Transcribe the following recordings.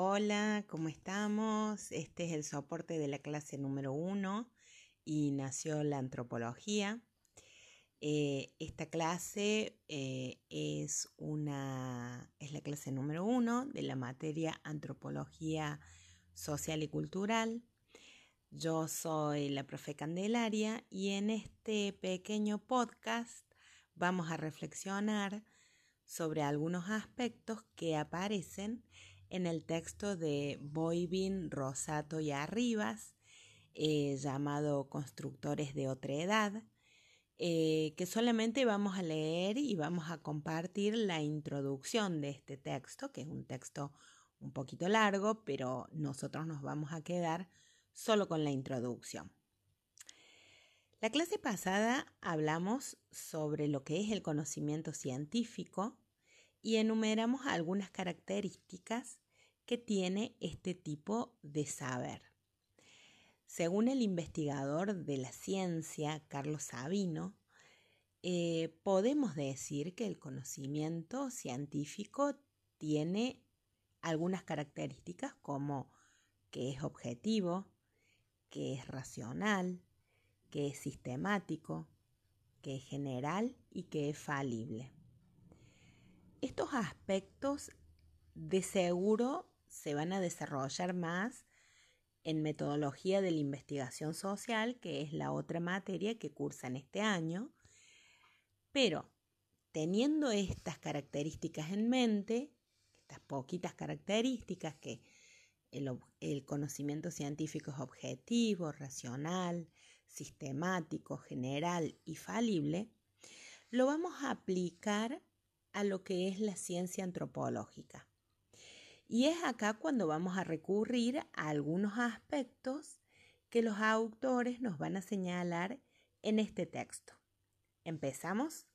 Hola, ¿cómo estamos? Este es el soporte de la clase número uno y nació la antropología. Eh, esta clase eh, es, una, es la clase número uno de la materia antropología social y cultural. Yo soy la profe Candelaria y en este pequeño podcast vamos a reflexionar sobre algunos aspectos que aparecen en el texto de Boivin, Rosato y Arribas, eh, llamado Constructores de otra edad, eh, que solamente vamos a leer y vamos a compartir la introducción de este texto, que es un texto un poquito largo, pero nosotros nos vamos a quedar solo con la introducción. La clase pasada hablamos sobre lo que es el conocimiento científico y enumeramos algunas características que tiene este tipo de saber. Según el investigador de la ciencia, Carlos Sabino, eh, podemos decir que el conocimiento científico tiene algunas características como que es objetivo, que es racional, que es sistemático, que es general y que es falible. Estos aspectos de seguro se van a desarrollar más en metodología de la investigación social, que es la otra materia que cursan este año, pero teniendo estas características en mente, estas poquitas características que el, conocimiento científico es objetivo, racional, sistemático, general y falible, lo vamos a aplicar a lo que es la ciencia antropológica. Y es acá cuando vamos a recurrir a algunos aspectos que los autores nos van a señalar en este texto. ¿Empezamos?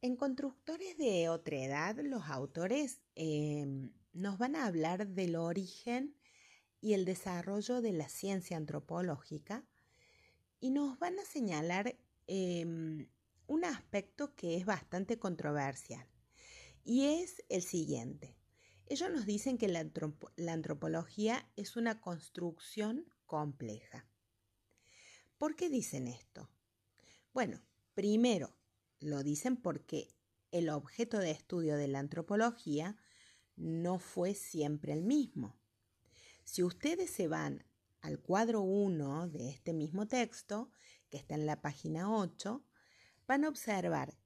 En Constructores de otra edad, los autores em, nos van a hablar del origen y el desarrollo de la ciencia antropológica y nos van a señalar em, un aspecto que es bastante controversial y es el siguiente. Ellos nos dicen que la, la antropología es una construcción compleja. ¿Por qué dicen esto? Bueno, primero, lo dicen porque el objeto de estudio de la antropología no fue siempre el mismo. Si ustedes se van al cuadro 1 de este mismo texto, que está en la página 8, van a observar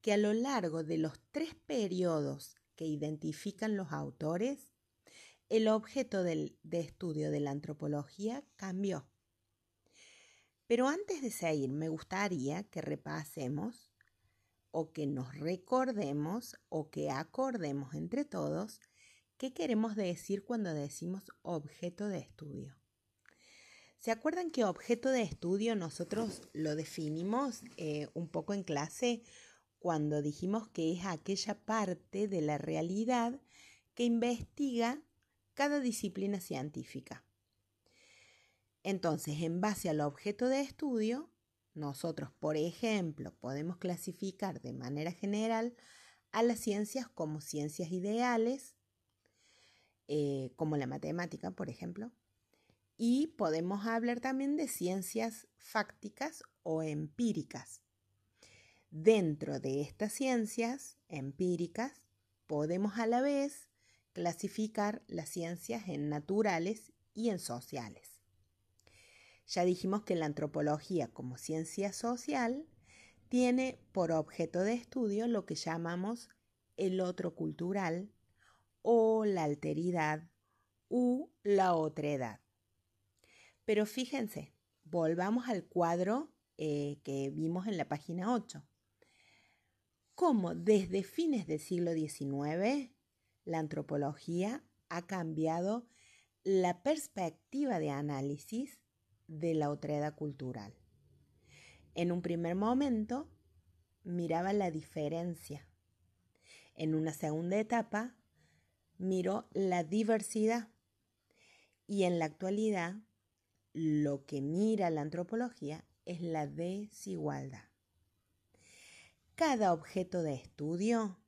que a lo largo de los tres periodos que identifican los autores, el objeto de estudio de la antropología cambió. Pero antes de seguir, me gustaría que repasemos o que nos recordemos o que acordemos entre todos qué queremos decir cuando decimos objeto de estudio. ¿Se acuerdan que objeto de estudio nosotros lo definimos eh, un poco en clase cuando dijimos que es aquella parte de la realidad que investiga cada disciplina científica? Entonces, en base al objeto de estudio, nosotros, por ejemplo, podemos clasificar de manera general a las ciencias como ciencias ideales, eh, como la matemática, por ejemplo, y podemos hablar también de ciencias fácticas o empíricas. Dentro de estas ciencias empíricas, podemos a la vez clasificar las ciencias en naturales y en sociales. Ya dijimos que la antropología como ciencia social tiene por objeto de estudio lo que llamamos el otro cultural o la alteridad u la otredad. Pero fíjense, volvamos al cuadro eh, que vimos en la página 8. Cómo desde fines del siglo XIX la antropología ha cambiado la perspectiva de análisis de la otredad cultural. En un primer momento miraba la diferencia. En una segunda etapa miró la diversidad. Y en la actualidad lo que mira la antropología es la desigualdad. cada objeto de estudio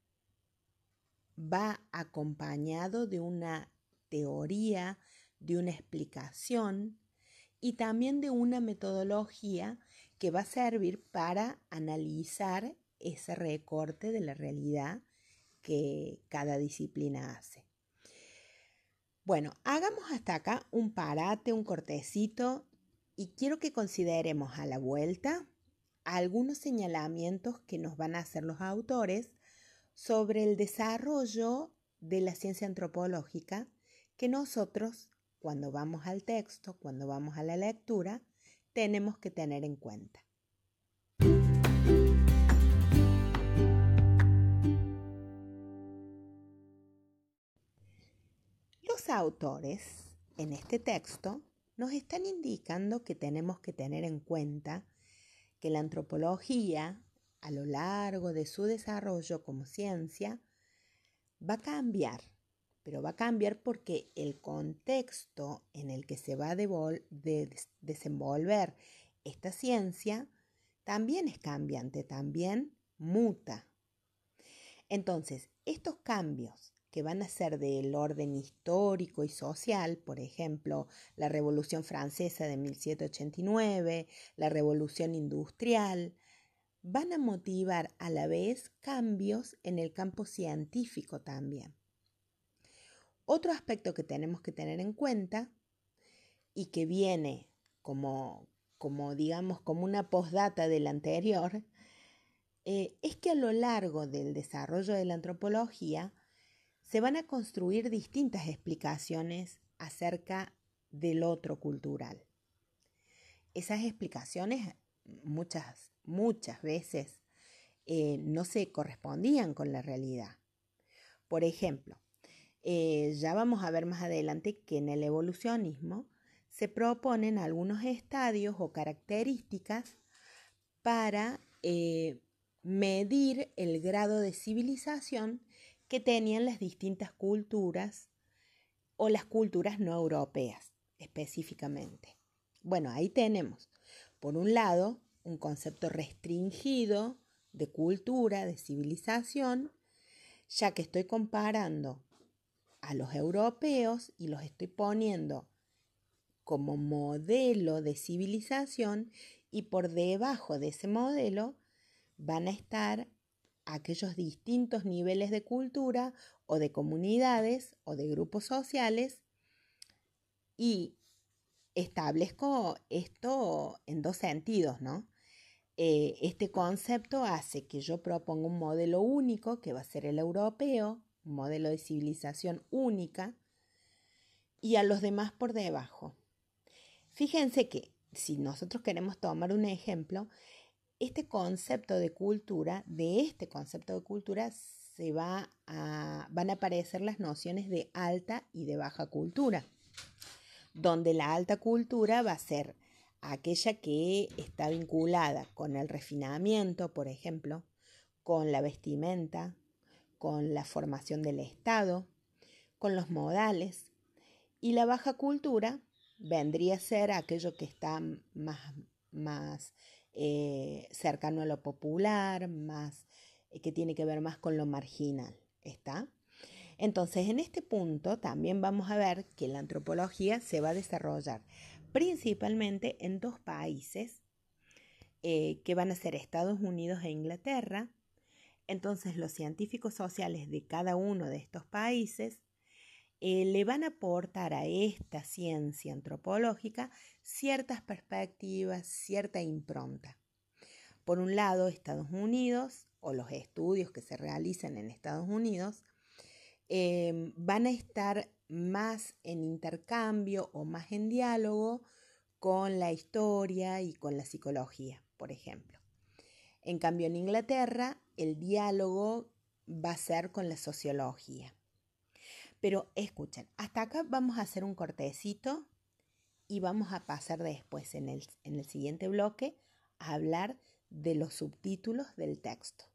va acompañado de una teoría, de una explicación y también de una metodología que va a servir para analizar ese recorte de la realidad que cada disciplina hace. Bueno, hagamos hasta acá un parate, un cortecito y quiero que consideremos a la vuelta algunos señalamientos que nos van a hacer los autores sobre el desarrollo de la ciencia antropológica que nosotros, cuando vamos al texto, cuando vamos a la lectura, tenemos que tener en cuenta. Autores en este texto nos están indicando que tenemos que tener en cuenta que la antropología, a lo largo de su desarrollo como ciencia, va a cambiar, pero va a cambiar porque el contexto en el que se va a desenvolver esta ciencia también es cambiante, también muta. Entonces, estos cambios que van a ser del orden histórico y social, por ejemplo, la Revolución Francesa de 1789, la Revolución Industrial, van a motivar a la vez cambios en el campo científico también. Otro aspecto que tenemos que tener en cuenta y que viene como, como digamos, como una postdata del anterior, eh, es que a lo largo del desarrollo de la antropología se van a construir distintas explicaciones acerca del otro cultural. Esas explicaciones muchas, muchas veces eh, no se correspondían con la realidad. Por ejemplo, eh, ya vamos a ver más adelante que en el evolucionismo se proponen algunos estadios o características para eh, medir el grado de civilización que tenían las distintas culturas o las culturas no europeas específicamente. Bueno, ahí tenemos, por un lado, un concepto restringido de cultura, de civilización, ya que estoy comparando a los europeos y los estoy poniendo como modelo de civilización y por debajo de ese modelo van a estar aquellos distintos niveles de cultura o de comunidades o de grupos sociales y establezco esto en dos sentidos, ¿no? Eh, este concepto hace que yo proponga un modelo único, que va a ser el europeo, un modelo de civilización única, y a los demás por debajo. Fíjense que si nosotros queremos tomar un ejemplo, este concepto de cultura, de este concepto de cultura, se va a, van a aparecer las nociones de alta y de baja cultura, donde la alta cultura va a ser aquella que está vinculada con el refinamiento, por ejemplo, con la vestimenta, con la formación del Estado, con los modales, y la baja cultura vendría a ser aquello que está más, más eh, cercano a lo popular, más eh, que tiene que ver más con lo marginal. ¿Está? Entonces, en este punto también vamos a ver que la antropología se va a desarrollar principalmente en dos países eh, que van a ser Estados Unidos e Inglaterra. Entonces, los científicos sociales de cada uno de estos países eh, le van a aportar a esta ciencia antropológica ciertas perspectivas, cierta impronta. Por un lado, Estados Unidos o los estudios que se realizan en Estados Unidos em, van a estar más en intercambio o más en diálogo con la historia y con la psicología, por ejemplo. En cambio, en Inglaterra, el diálogo va a ser con la sociología. Pero escuchen, hasta acá vamos a hacer un cortecito y vamos a pasar después en el, en el siguiente bloque a hablar de los subtítulos del texto.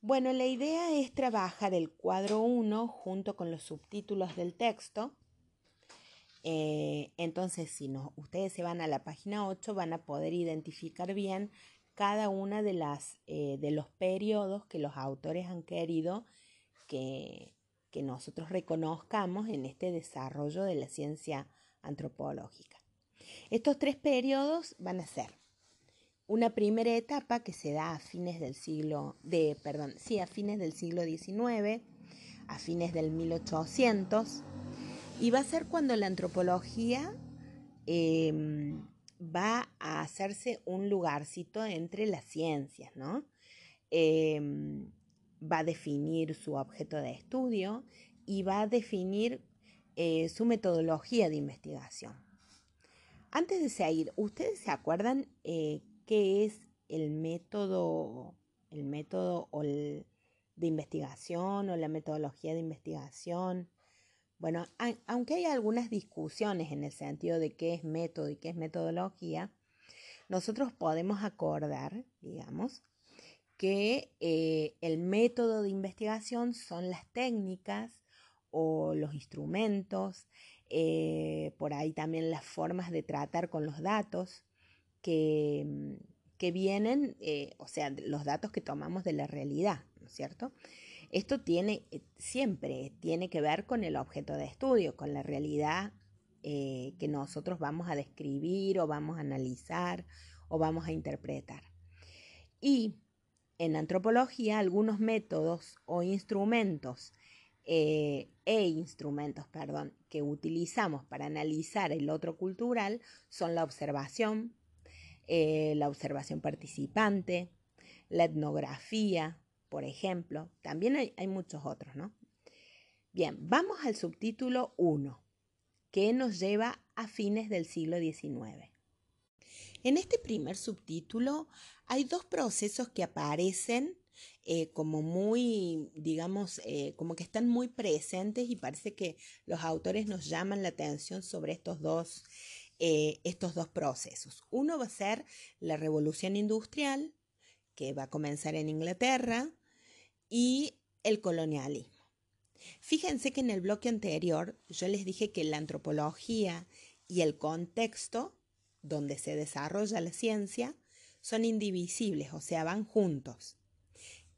Bueno, la idea es trabajar el cuadro 1 junto con los subtítulos del texto Eh, entonces, si no, ustedes se van a la página 8, van a poder identificar bien cada una de las eh, de los periodos que los autores han querido que, que nosotros reconozcamos en este desarrollo de la ciencia antropológica. Estos tres periodos van a ser una primera etapa que se da a fines del siglo de, perdón, sí, a fines del siglo XIX, a fines del 1800, y va a ser cuando la antropología em, va a hacerse un lugarcito entre las ciencias, ¿no? Em, va a definir su objeto de estudio y va a definir eh, su metodología de investigación. Antes de seguir, ¿ustedes se acuerdan eh, qué es el método, el método de investigación o la metodología de investigación? Bueno, aunque hay algunas discusiones en el sentido de qué es método y qué es metodología, nosotros podemos acordar, digamos, que eh, el método de investigación son las técnicas o los instrumentos, eh, por ahí también las formas de tratar con los datos que, mm, que vienen, eh, o sea, los datos que tomamos de la realidad, ¿no es cierto? Esto tiene, siempre tiene que ver con el objeto de estudio, con la realidad que nosotros vamos a describir o vamos a analizar o vamos a interpretar. Y en antropología algunos métodos o instrumentos eh, e instrumentos, perdón, que utilizamos para analizar el otro cultural son la observación, eh, la observación participante, la etnografía, por ejemplo. También hay, muchos otros, ¿no? Bien, vamos al subtítulo 1, que nos lleva a fines del siglo XIX. En este primer subtítulo hay dos procesos que aparecen eh, como muy, digamos, eh, como que están muy presentes y parece que los autores nos llaman la atención sobre estos dos, eh, estos dos procesos. Uno va a ser la revolución industrial, que va a comenzar en Inglaterra, y el colonialismo. Fíjense que en el bloque anterior yo les dije que la antropología y el contexto donde se desarrolla la ciencia son indivisibles, o sea, van juntos.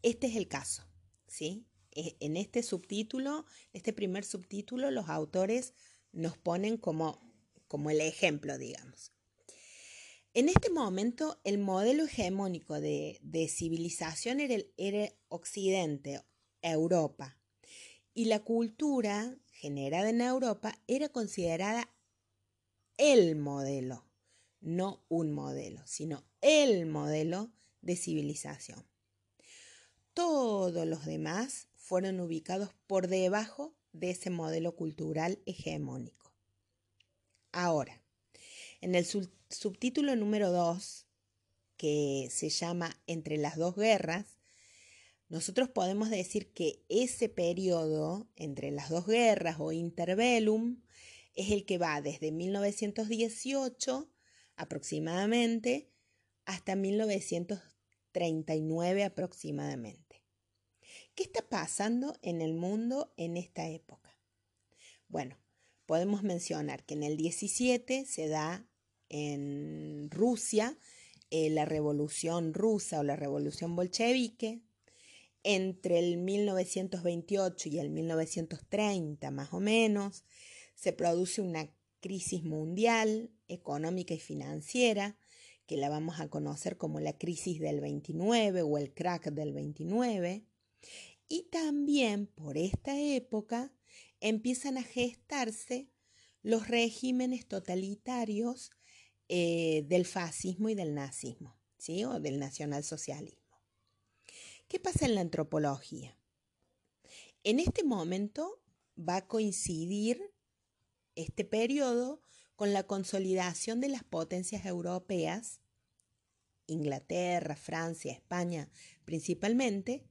Este es el caso, ¿sí? E, en este subtítulo, este primer subtítulo, los autores nos ponen como, como el ejemplo, digamos. En este momento, el modelo hegemónico de, civilización era, era Occidente, Europa, y la cultura generada en Europa era considerada el modelo no un modelo, sino el modelo de civilización. Todos los demás fueron ubicados por debajo de ese modelo cultural hegemónico. Ahora, en el subtítulo número 2, que se llama Entre las dos guerras, nosotros podemos decir que ese periodo entre las dos guerras o interbellum es el que va desde 1918 aproximadamente hasta 1939 aproximadamente. ¿Qué está pasando en el mundo en esta época? Bueno, podemos mencionar que en el 17 se da en Rusia eh, la revolución rusa o la revolución bolchevique. Entre el 1928 y el 1930 más o menos se produce una crisis mundial, económica y financiera, que la vamos a conocer como la crisis del 29 o el crack del 29. Y también por esta época empiezan a gestarse los regímenes totalitarios eh, del fascismo y del nazismo, ¿sí? o del nacionalsocialismo. ¿Qué pasa en la antropología? En este momento va a coincidir este periodo con la consolidación de las potencias europeas, Inglaterra, Francia, España principalmente,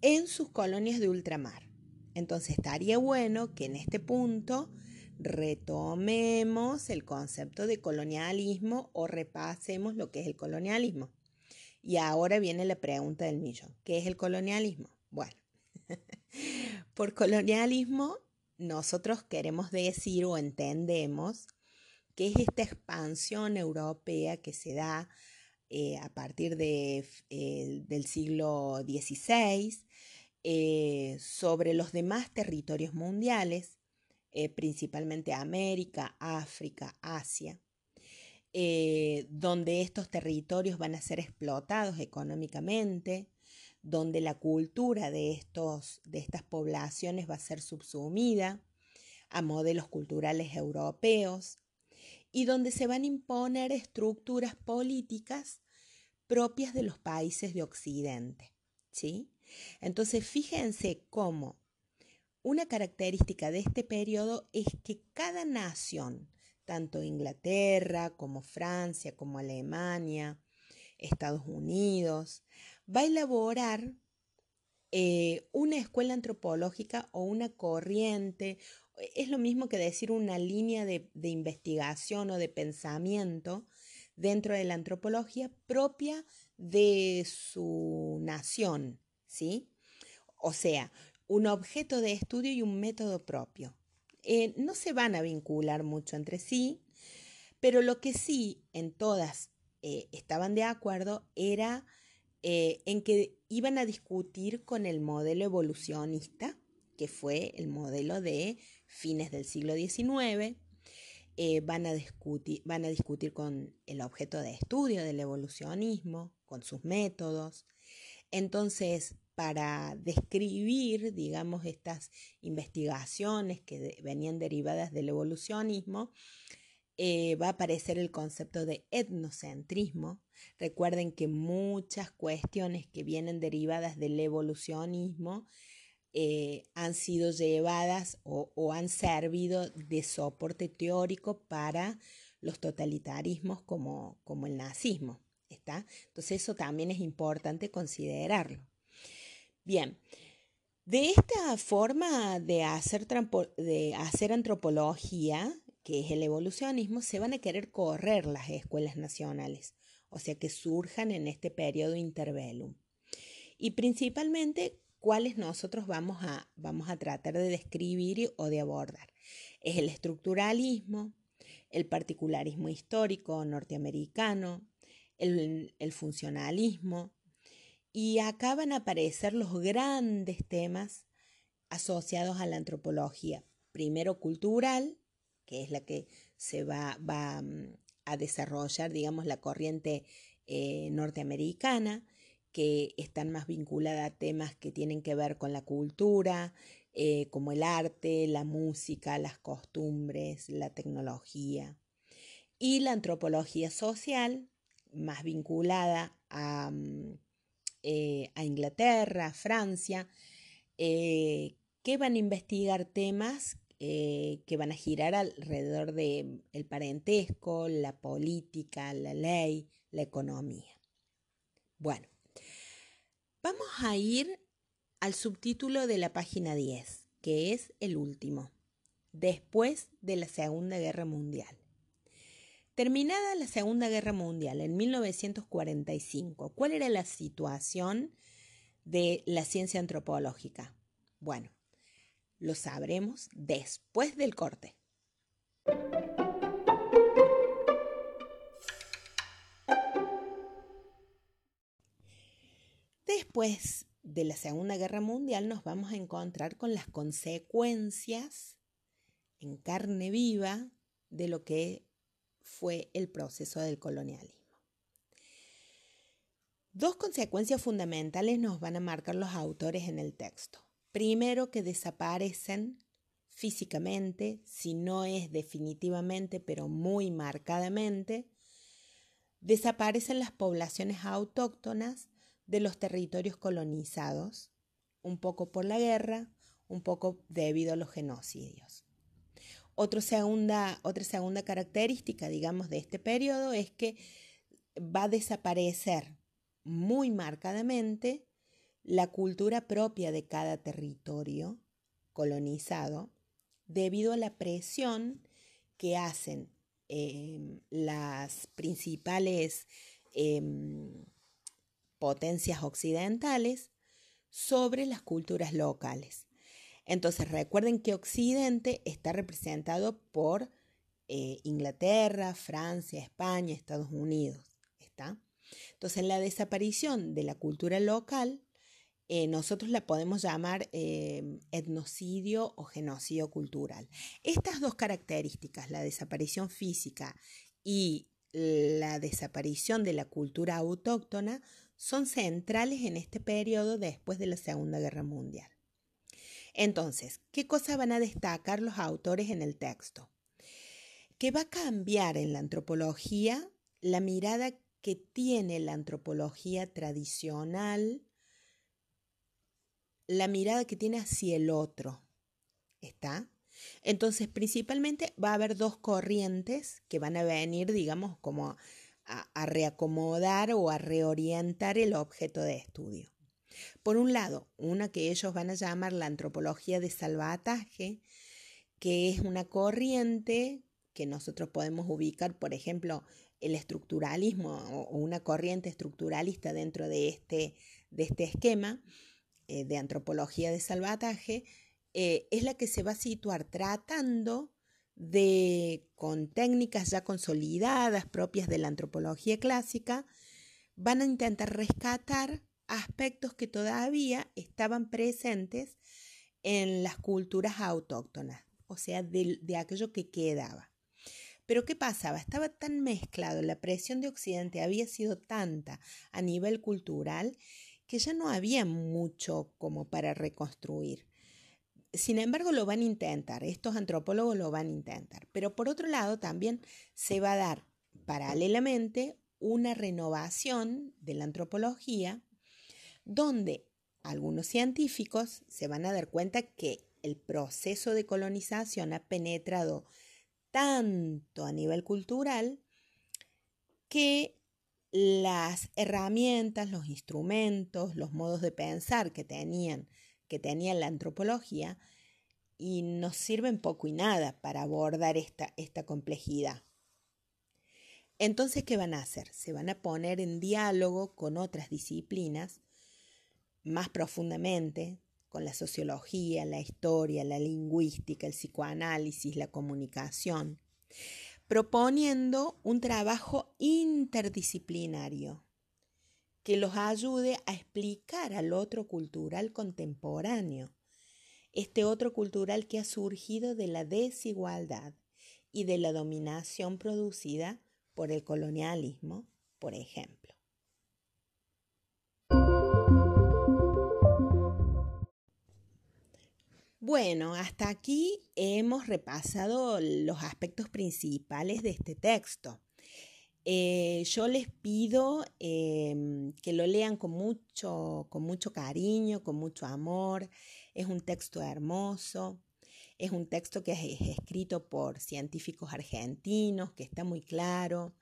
en sus colonias de ultramar. Entonces estaría bueno que en este punto retomemos el concepto de colonialismo o repasemos lo que es el colonialismo. Y ahora viene la pregunta del millón. ¿Qué es el colonialismo? Bueno, por colonialismo nosotros queremos decir o entendemos que es esta expansión europea que se da eh, a partir de, eh, del siglo XVI eh, sobre los demás territorios mundiales, principalmente América, África, Asia, donde estos territorios van a ser explotados económicamente, donde la cultura de, estos, de estas poblaciones va a ser subsumida a modelos culturales europeos y donde se van a imponer estructuras políticas propias de los países de Occidente. ¿sí? Entonces, fíjense cómo una característica de este periodo es que cada nación, tanto Inglaterra como Francia, como Alemania, Estados Unidos, va a elaborar eh, una escuela antropológica o una corriente. Es lo mismo que decir una línea de, de investigación o de pensamiento dentro de la antropología propia de su nación, ¿sí? O sea, un objeto de estudio y un método propio. Eh, no se van a vincular mucho entre sí, pero lo que sí en todas eh, estaban de acuerdo era eh, en que iban a discutir con el modelo evolucionista, que fue el modelo de fines del siglo XIX, eh, van, a discutir, van a discutir con el objeto de estudio del evolucionismo, con sus métodos. Entonces, para describir, digamos, estas investigaciones que venían derivadas del evolucionismo, eh, va a aparecer el concepto de etnocentrismo. Recuerden que muchas cuestiones que vienen derivadas del evolucionismo eh, han sido llevadas o, han servido de soporte teórico para los totalitarismos como, como el nazismo. ¿está? Entonces eso también es importante considerarlo. Bien, de esta forma de hacer, de hacer antropología, que es el evolucionismo, se van a querer correr las escuelas nacionales, o sea, que surjan en este periodo interbellum. Y principalmente, cuáles nosotros vamos a, vamos a tratar de describir o de abordar. Es el estructuralismo, el particularismo histórico norteamericano, el, el funcionalismo, y acá van a aparecer los grandes temas asociados a la antropología. Primero cultural, que es la que se va, mm, a desarrollar, digamos, la corriente eh, norteamericana, que están más vinculadas a temas que tienen que ver con la cultura, eh, como el arte, la música, las costumbres, la tecnología. Y la antropología social, más vinculada a, mm, eh, a Inglaterra, Francia, que van a investigar temas eh, que van a girar alrededor del el parentesco, la política, la ley, la economía. Bueno, vamos a ir al subtítulo de la página 10, que es el último, después de la Segunda Guerra Mundial. Terminada la Segunda Guerra Mundial en 1945, ¿cuál era la situación de la ciencia antropológica? Bueno, lo sabremos después del corte. Después de la Segunda Guerra Mundial nos vamos a encontrar con las consecuencias en carne viva de lo que fue el proceso del colonialismo. Dos consecuencias fundamentales nos van a marcar los autores en el texto. Primero que desaparecen físicamente, si no es definitivamente, pero muy marcadamente, desaparecen las poblaciones autóctonas de los territorios colonizados, un poco por la guerra, un poco debido a los genocidios. Otra segunda, otra segunda característica, digamos, de este periodo es que va a desaparecer muy marcadamente la cultura propia de cada territorio colonizado debido a la presión que hacen em, las principales em, potencias occidentales sobre las culturas locales. Entonces recuerden que Occidente está representado por eh, Inglaterra, Francia, España, Estados Unidos. ¿Está? Entonces la desaparición de la cultura local, eh, nosotros la podemos llamar eh, etnocidio o genocidio cultural. Estas dos características, la desaparición física y la desaparición de la cultura autóctona, son centrales en este periodo después de la Segunda Guerra Mundial. Entonces, ¿qué cosas van a destacar los autores en el texto? Que va a cambiar en la antropología la mirada que tiene la antropología tradicional, la mirada que tiene hacia el otro. ¿Está? Entonces, principalmente va a haber dos corrientes que van a venir, digamos, como a, reacomodar o a reorientar el objeto de estudio. Por un lado, una que ellos van a llamar la antropología de salvataje, que es una corriente que nosotros podemos ubicar, por ejemplo, el estructuralismo o una corriente estructuralista dentro de este, de este esquema eh, de antropología de salvataje, eh, es la que se va a situar tratando de, con técnicas ya consolidadas propias de la antropología clásica, van a intentar rescatar aspectos que todavía estaban presentes en las culturas autóctonas, o sea, de, aquello que quedaba. Pero ¿qué pasaba? Estaba tan mezclado, la presión de Occidente había sido tanta a nivel cultural que ya no había mucho como para reconstruir. Sin embargo, lo van a intentar, estos antropólogos lo van a intentar. Pero por otro lado, también se va a dar paralelamente una renovación de la antropología donde algunos científicos se van a dar cuenta que el proceso de colonización ha penetrado tanto a nivel cultural que las herramientas, los instrumentos, los modos de pensar que tenían que tenía la antropología y nos sirven poco y nada para abordar esta, esta complejidad. Entonces, ¿qué van a hacer? Se van a poner en diálogo con otras disciplinas más profundamente, con la sociología, la historia, la lingüística, el psicoanálisis, la comunicación, proponiendo un trabajo interdisciplinario que los ayude a explicar al otro cultural contemporáneo, este otro cultural que ha surgido de la desigualdad y de la dominación producida por el colonialismo, por ejemplo. Bueno, hasta aquí hemos repasado los aspectos principales de este texto. Eh, yo les pido em, que lo lean con mucho, con mucho cariño, con mucho amor. Es un texto hermoso. Es un texto que es escrito por científicos argentinos, que está muy claro.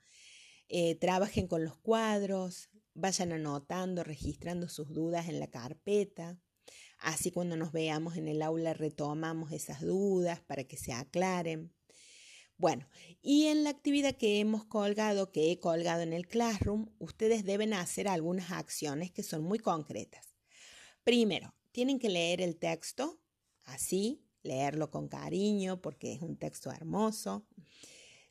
Eh, trabajen con los cuadros, vayan anotando, registrando sus dudas en la carpeta. Así cuando nos veamos en el aula retomamos esas dudas para que se aclaren. Bueno, y en la actividad que hemos colgado, que he colgado en el Classroom, ustedes deben hacer algunas acciones que son muy concretas. Primero, tienen que leer el texto, así, leerlo con cariño porque es un texto hermoso.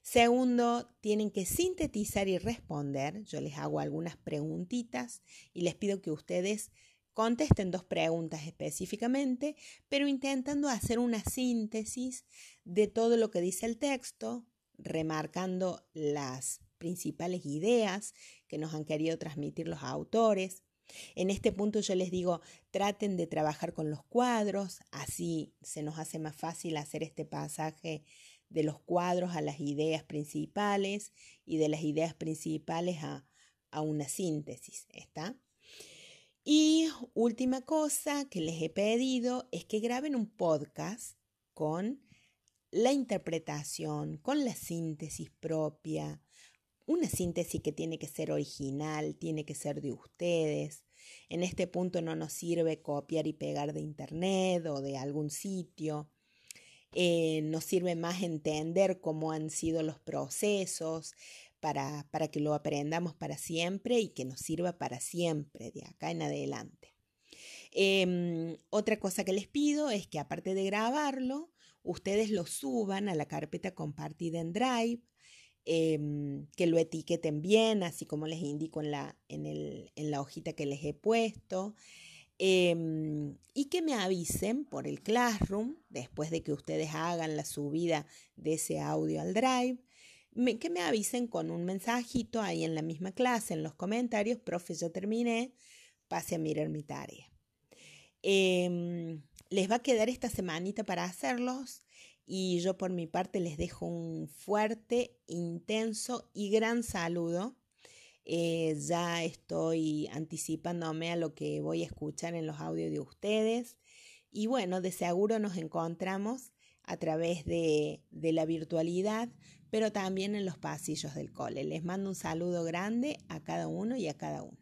Segundo, tienen que sintetizar y responder. Yo les hago algunas preguntitas y les pido que ustedes Contesten dos preguntas específicamente, pero intentando hacer una síntesis de todo lo que dice el texto, remarcando las principales ideas que nos han querido transmitir los autores. En este punto yo les digo, traten de trabajar con los cuadros, así se nos hace más fácil hacer este pasaje de los cuadros a las ideas principales y de las ideas principales a, a una síntesis, ¿está? Y última cosa que les he pedido es que graben un podcast con la interpretación, con la síntesis propia, una síntesis que tiene que ser original, tiene que ser de ustedes. En este punto no nos sirve copiar y pegar de internet o de algún sitio. Eh, nos sirve más entender cómo han sido los procesos, para, para que lo aprendamos para siempre y que nos sirva para siempre de acá en adelante. Em, otra cosa que les pido es que aparte de grabarlo, ustedes lo suban a la carpeta compartida en Drive, em, que lo etiqueten bien, así como les indico en la, en, la hojita que les he puesto. Em, y que me avisen por el Classroom, después de que ustedes hagan la subida de ese audio al Drive, que me avisen con un mensajito ahí en la misma clase, en los comentarios, profe, yo terminé, pase a mirar mi tarea. Em, les va a quedar esta semanita para hacerlos y yo por mi parte les dejo un fuerte, intenso y gran saludo. Eh, ya estoy anticipándome a lo que voy a escuchar en los audios de ustedes. Y bueno, de seguro nos encontramos a través de, de la virtualidad, pero también en los pasillos del cole. Les mando un saludo grande a cada uno y a cada una.